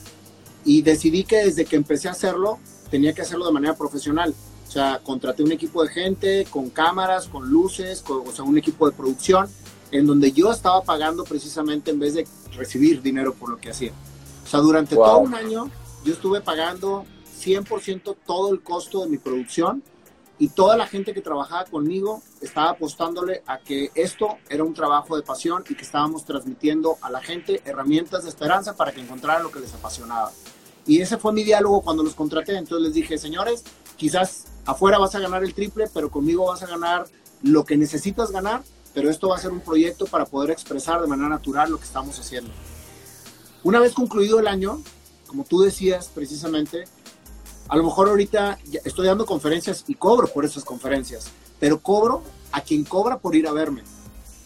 y decidí que desde que empecé a hacerlo, tenía que hacerlo de manera profesional. O sea, contraté un equipo de gente con cámaras, con luces, o sea, un equipo de producción, en donde yo estaba pagando precisamente en vez de recibir dinero por lo que hacía. O sea, durante todo un año yo estuve pagando 100% todo el costo de mi producción y toda la gente que trabajaba conmigo estaba apostándole a que esto era un trabajo de pasión y que estábamos transmitiendo a la gente herramientas de esperanza para que encontraran lo que les apasionaba. Y ese fue mi diálogo cuando los contraté. Entonces les dije, señores, quizás afuera vas a ganar el triple, pero conmigo vas a ganar lo que necesitas ganar, pero esto va a ser un proyecto para poder expresar de manera natural lo que estamos haciendo. Una vez concluido el año, como tú decías precisamente, a lo mejor ahorita estoy dando conferencias y cobro por esas conferencias, pero cobro a quien cobra por ir a verme.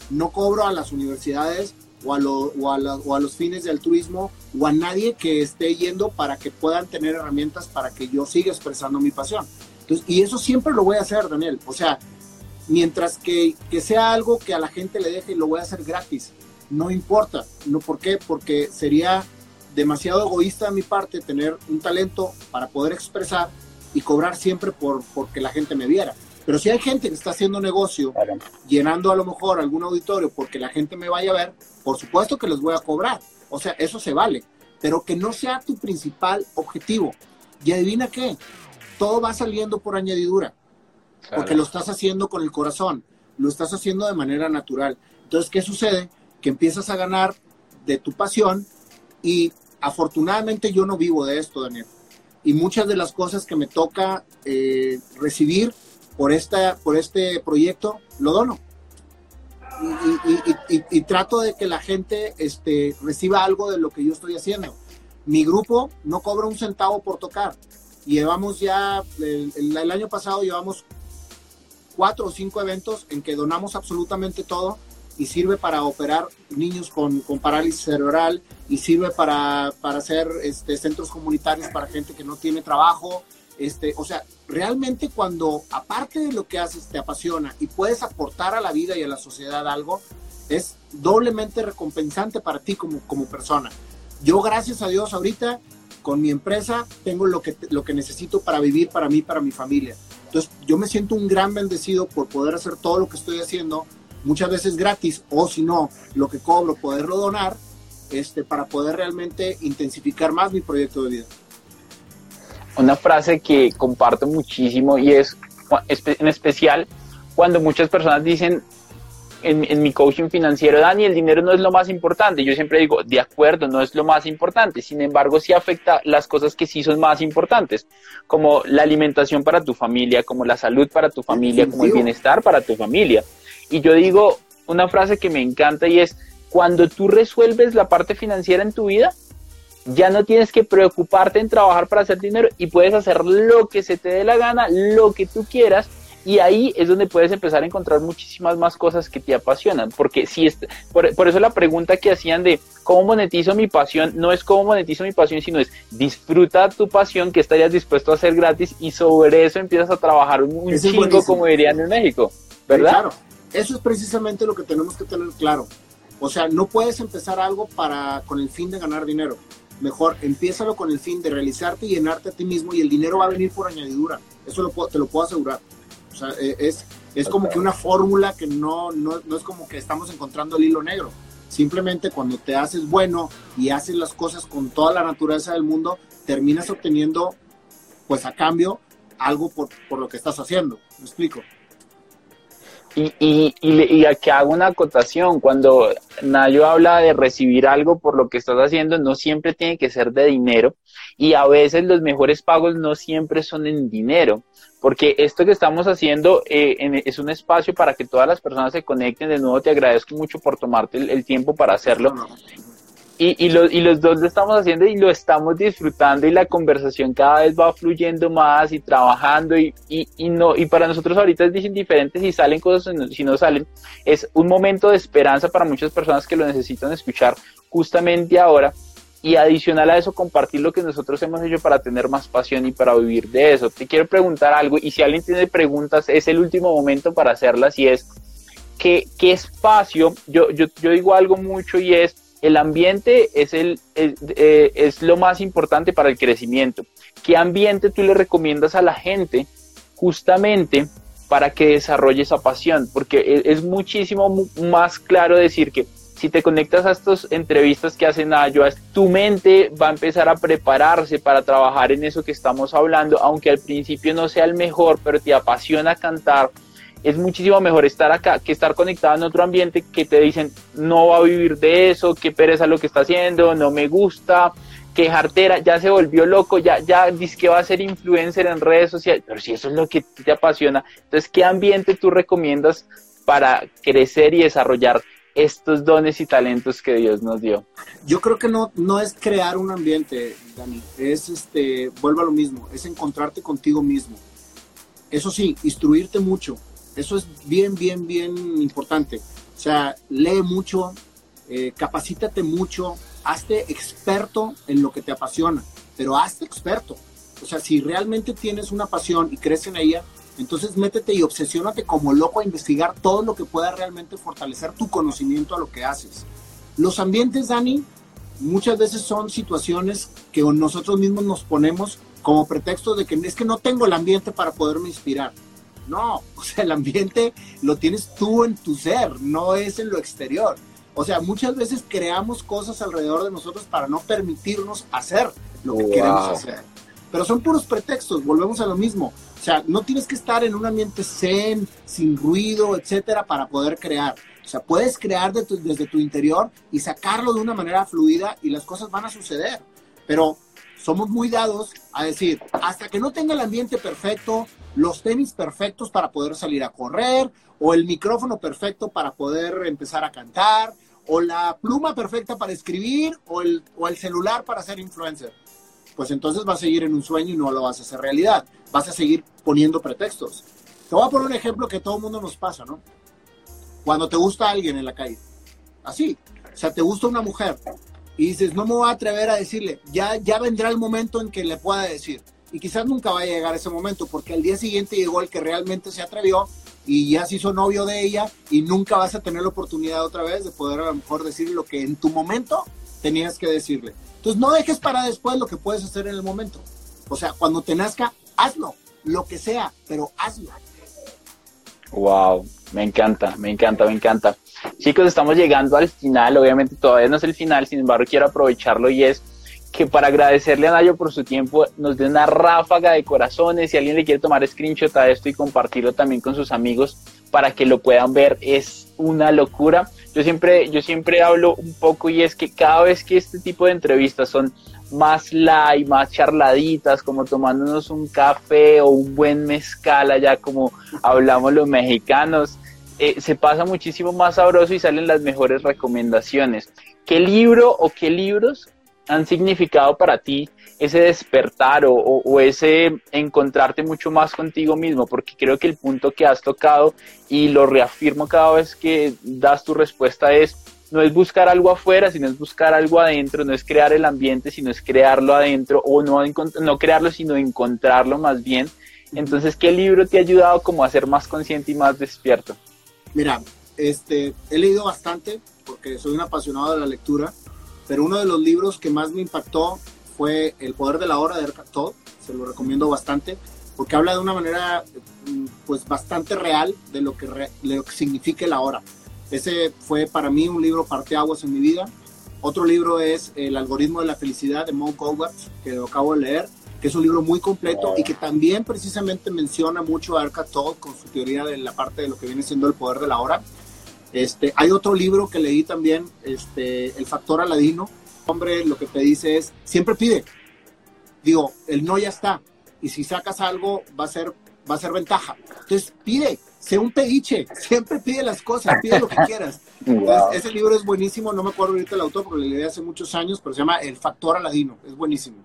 No cobro a las universidades o a, o, a los fines del turismo o a nadie que esté yendo para que puedan tener herramientas para que yo siga expresando mi pasión. y eso siempre lo voy a hacer, Daniel. O sea, mientras que, que sea algo que a la gente le deje y lo voy a hacer gratis, no importa. ¿No por qué? Porque sería demasiado egoísta de mi parte tener un talento para poder expresar y cobrar siempre por porque la gente me viera. Pero si hay gente que está haciendo negocio, llenando a lo mejor algún auditorio porque la gente me vaya a ver, por supuesto que les voy a cobrar. O sea, eso se vale. Pero que no sea tu principal objetivo. Y adivina qué, todo va saliendo por añadidura. Porque lo estás haciendo con el corazón, lo estás haciendo de manera natural. Entonces, ¿qué sucede? Que empiezas a ganar de tu pasión y afortunadamente yo no vivo de esto, Daniel. Y muchas de las cosas que me toca eh, recibir por, esta, por este proyecto, lo dono. Y, trato de que la gente este, reciba algo de lo que yo estoy haciendo. Mi grupo no cobra un centavo por tocar. Llevamos ya, el año pasado llevamos cuatro o cinco eventos en que donamos absolutamente todo y sirve para operar niños con, con parálisis cerebral y sirve para, para hacer este, centros comunitarios para gente que no tiene trabajo. Este, o sea, realmente cuando aparte de lo que haces te apasiona y puedes aportar a la vida y a la sociedad algo, es doblemente recompensante para ti como, como persona. Yo, gracias a Dios, ahorita con mi empresa tengo lo que, lo que necesito para vivir para mí, para mi familia. Entonces, yo me siento un gran bendecido por poder hacer todo lo que estoy haciendo muchas veces gratis o si no, lo que cobro, poderlo donar este, para poder realmente intensificar más mi proyecto de vida. Una frase que comparto muchísimo y es en especial cuando muchas personas dicen en, mi coaching financiero, Dani, el dinero no es lo más importante. Yo siempre digo, de acuerdo, no es lo más importante. Sin embargo, sí afecta las cosas que sí son más importantes, como la alimentación para tu familia, como la salud para tu familia, como el bienestar para tu familia. Y yo digo una frase que me encanta y es, cuando tú resuelves la parte financiera en tu vida, ya no tienes que preocuparte en trabajar para hacer dinero y puedes hacer lo que se te dé la gana, lo que tú quieras. Y ahí es donde puedes empezar a encontrar muchísimas más cosas que te apasionan. Porque si es, por, por, eso la pregunta que hacían de cómo monetizo mi pasión, no es cómo monetizo mi pasión, sino es disfruta tu pasión que estarías dispuesto a hacer gratis y sobre eso empiezas a trabajar un, chingo, como dirían en México. ¿Verdad? claro. Eso es precisamente lo que tenemos que tener claro. O sea, no puedes empezar algo para con el fin de ganar dinero. Mejor, empiézalo con el fin de realizarte y llenarte a ti mismo y el dinero va a venir por añadidura. Eso te lo puedo asegurar. O sea, e, es, es como que una fórmula que no, no, no es como que estamos encontrando el hilo negro. Simplemente cuando te haces bueno y haces las cosas con toda la naturaleza del mundo, terminas obteniendo, pues a cambio, algo por, por lo que estás haciendo. ¿Me explico? Y, y, y, aquí hago una acotación, cuando Nayo habla de recibir algo por lo que estás haciendo, no siempre tiene que ser de dinero y a veces los mejores pagos no siempre son en dinero, porque esto que estamos haciendo eh, es un espacio para que todas las personas se conecten. De nuevo te agradezco mucho por tomarte el, tiempo para hacerlo. Y, y, los dos lo estamos haciendo y lo estamos disfrutando y la conversación cada vez va fluyendo más y trabajando y, y, no y para nosotros ahorita es indiferente si salen cosas si no salen es un momento de esperanza para muchas personas que lo necesitan escuchar justamente ahora y adicional a eso compartir lo que nosotros hemos hecho para tener más pasión y para vivir de eso. Te quiero preguntar algo y si alguien tiene preguntas es el último momento para hacerlas y es ¿qué, qué espacio? Yo, yo, yo digo algo mucho y es el ambiente es, el, eh, es, lo más importante para el crecimiento. ¿Qué ambiente tú le recomiendas a la gente justamente para que desarrolle esa pasión? Porque e, es, muchísimo más claro decir que si te conectas a estas entrevistas que hacen a tu mente va a empezar a prepararse para trabajar en eso que estamos hablando, aunque al principio no sea el mejor, pero te apasiona cantar, es muchísimo mejor estar acá que estar conectado en otro ambiente que te dicen no va a vivir de eso, qué pereza lo que está haciendo, no me gusta, qué jartera, ya se volvió loco, ya, ya dice que va a ser influencer en redes sociales, pero si eso es lo que te apasiona, entonces, ¿qué ambiente tú recomiendas para crecer y desarrollar estos dones y talentos que Dios nos dio? Yo creo que no, no es crear un ambiente, Dani, es, este, vuelvo a lo mismo, es encontrarte contigo mismo. Eso sí, instruirte mucho, eso es bien, bien, bien importante. O sea, lee mucho, eh, capacítate mucho, hazte experto en lo que te apasiona, pero hazte experto. O sea, si realmente tienes una pasión y crees en ella, entonces métete y obsesiónate como loco a investigar todo lo que pueda realmente fortalecer tu conocimiento a lo que haces. Los ambientes, Dani, muchas veces son situaciones que nosotros mismos nos ponemos como pretexto de que es que no tengo el ambiente para poderme inspirar. No, o sea, el ambiente lo tienes tú en tu ser, no es en lo exterior. O sea, muchas veces creamos cosas alrededor de nosotros para no permitirnos hacer lo que queremos hacer. Pero son puros pretextos, volvemos a lo mismo. O sea, no tienes que estar en un ambiente zen, sin ruido, etcétera, para poder crear. O sea, puedes crear desde tu interior y sacarlo de una manera fluida y las cosas van a suceder. Pero somos muy dados a decir, hasta que no tenga el ambiente perfecto, los tenis perfectos para poder salir a correr, o el micrófono perfecto para poder empezar a cantar, o la pluma perfecta para escribir, o el, o el celular para ser influencer. Pues entonces vas a seguir en un sueño y no lo vas a hacer realidad. Vas a seguir poniendo pretextos. Te voy a poner un ejemplo que todo el mundo nos pasa, ¿no? Cuando te gusta alguien en la calle. Así. O sea, te gusta una mujer y dices, no me voy a atrever a decirle, ya, ya vendrá el momento en que le pueda decir y quizás nunca va a llegar ese momento, porque al día siguiente llegó el que realmente se atrevió y ya se hizo novio de ella y nunca vas a tener la oportunidad otra vez de poder a lo mejor decir lo que en tu momento tenías que decirle. Entonces no dejes para después lo que puedes hacer en el momento. O sea, cuando te nazca, hazlo, lo que sea, pero hazlo. Wow, me encanta, me encanta, me encanta. Chicos, estamos llegando al final, obviamente todavía no es el final, sin embargo quiero aprovecharlo y es que para agradecerle a Nayo por su tiempo nos dé una ráfaga de corazones. Si alguien le quiere tomar screenshot a esto y compartirlo también con sus amigos para que lo puedan ver, es una locura. Yo siempre, yo siempre hablo un poco y es que cada vez que este tipo de entrevistas son más light, más charladitas, como tomándonos un café o un buen mezcal allá como hablamos los mexicanos, eh, se pasa muchísimo más sabroso y salen las mejores recomendaciones. ¿Qué libro o qué libros han significado para ti ese despertar o, ese encontrarte mucho más contigo mismo, porque creo que el punto que has tocado y lo reafirmo cada vez que das tu respuesta es, no es buscar algo afuera, sino es buscar algo adentro, no es crear el ambiente, sino es crearlo adentro, o no, no crearlo, sino encontrarlo más bien. Entonces, ¿qué libro te ha ayudado como a ser más consciente y más despierto? Mira, este, he leído bastante, porque soy un apasionado de la lectura, pero uno de los libros que más me impactó fue El poder de la hora de Erkat Todd, se lo recomiendo bastante, porque habla de una manera mm, pues bastante real de lo que, lo que significa la hora. Ese fue para mí un libro parteaguas en mi vida. Otro libro es El algoritmo de la felicidad de Monk Hogwarts, que lo acabo de leer, que es un libro muy completo y que también precisamente menciona mucho a Erkat Todd con su teoría de la parte de lo que viene siendo el poder de la hora. Este, hay otro libro que leí también, este, El Factor Aladino. Hombre, lo que te dice es, siempre pide. Digo, el no ya está. Y si sacas algo, va a ser, va a ser ventaja. Entonces, pide, sé un pediche, siempre pide las cosas, pide lo que quieras. ese libro es buenísimo, no me acuerdo ahorita el autor porque lo leí hace muchos años, pero se llama El Factor Aladino, es buenísimo.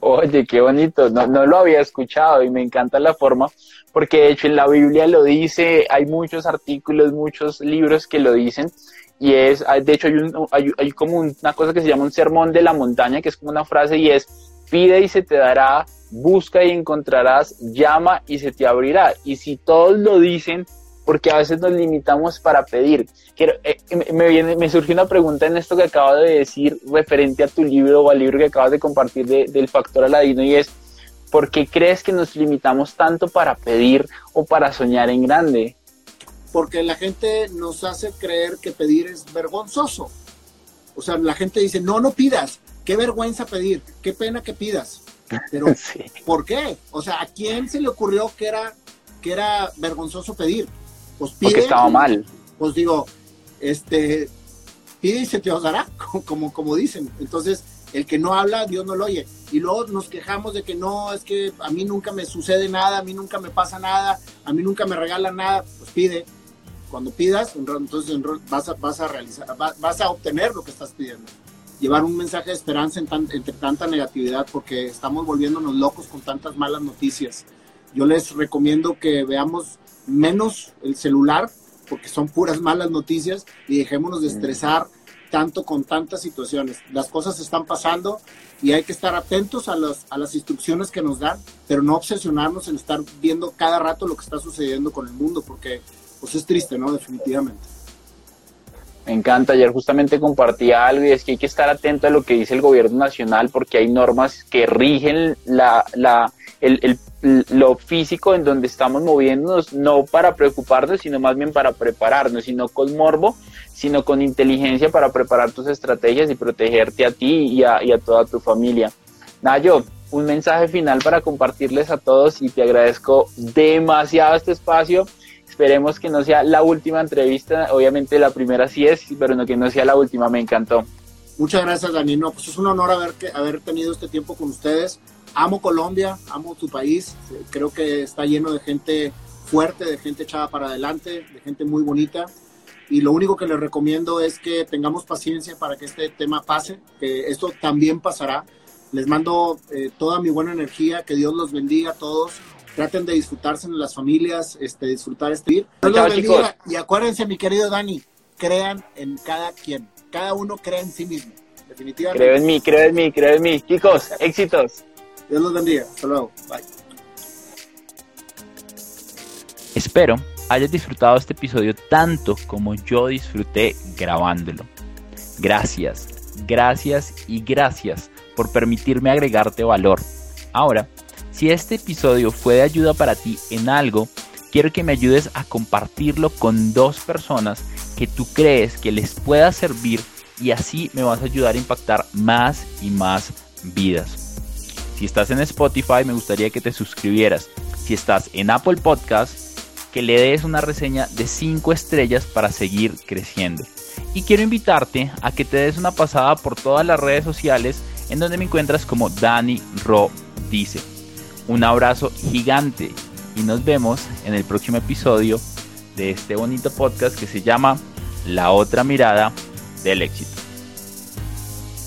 Oye, qué bonito, no, no lo había escuchado y me encanta la forma, porque de hecho en la Biblia lo dice, hay muchos artículos, muchos libros que lo dicen, y es, de hecho hay, un, hay, hay como una cosa que se llama un sermón de la montaña, que es como una frase y es, pide y se te dará, busca y encontrarás, llama y se te abrirá. Y si todos lo dicen, porque a veces nos limitamos para pedir. Quiero, eh, me, viene, me surgió una pregunta en esto que acabo de decir referente a tu libro o al libro que acabas de compartir del factor aladino y es, ¿por qué crees que nos limitamos tanto para pedir o para soñar en grande? Porque la gente nos hace creer que pedir es vergonzoso. O sea, la gente dice, no, no pidas, qué vergüenza pedir, qué pena que pidas. Pero, ¿por qué? O sea, ¿a quién se le ocurrió que era, que era vergonzoso pedir? Pues pide. Porque estaba mal. Pues digo, este, pide y se te os dará, como, como dicen. Entonces, el que no habla, Dios no lo oye. Y luego nos quejamos de que no, es que a mí nunca me sucede nada, a mí nunca me pasa nada, a mí nunca me regalan nada. Pues pide. Cuando pidas, entonces vas a, vas a realizar, vas a obtener lo que estás pidiendo llevar un mensaje de esperanza entre tanta negatividad porque estamos volviéndonos locos con tantas malas noticias. Yo les recomiendo que veamos menos el celular porque son puras malas noticias y dejémonos de estresar tanto con tantas situaciones. Las cosas están pasando y hay que estar atentos a, a las instrucciones que nos dan, pero no obsesionarnos en estar viendo cada rato lo que está sucediendo con el mundo porque pues es triste, ¿no? Definitivamente. Me encanta, ayer justamente compartía algo y es que hay que estar atento a lo que dice el gobierno nacional porque hay normas que rigen la, la, el, el, lo físico en donde estamos moviéndonos, no para preocuparnos, sino más bien para prepararnos, sino con morbo, sino con inteligencia para preparar tus estrategias y protegerte a ti y a, y a toda tu familia. Nayo, un mensaje final para compartirles a todos y te agradezco demasiado este espacio Esperemos que no sea la última entrevista. Obviamente la primera sí es, pero no que no sea la última. Me encantó. Muchas gracias, Dani. No, pues es un honor haber, haber tenido este tiempo con ustedes. Amo Colombia, amo tu país. Creo que está lleno de gente fuerte, de gente echada para adelante, de gente muy bonita. Y lo único que les recomiendo es que tengamos paciencia para que este tema pase, que esto también pasará. Les mando eh, toda mi buena energía, que Dios los bendiga a todos traten de disfrutarse en las familias, este, disfrutar este Y acuérdense, mi querido Dani, crean en cada quien. Cada uno crea en sí mismo, definitivamente. Creo en mí, creo en mí, creo en mí. Chicos, éxitos. Dios los bendiga. Hasta luego. Bye. Espero hayas disfrutado este episodio tanto como yo disfruté grabándolo. Gracias, gracias y gracias por permitirme agregarte valor. Ahora, si este episodio fue de ayuda para ti en algo, quiero que me ayudes a compartirlo con dos personas que tú crees que les pueda servir y así me vas a ayudar a impactar más y más vidas. Si estás en Spotify, me gustaría que te suscribieras. Si estás en Apple Podcast, que le des una reseña de 5 estrellas para seguir creciendo. Y quiero invitarte a que te des una pasada por todas las redes sociales en donde me encuentras como Dani Ro dice. Un abrazo gigante y nos vemos en el próximo episodio de este bonito podcast que se llama La otra mirada del éxito.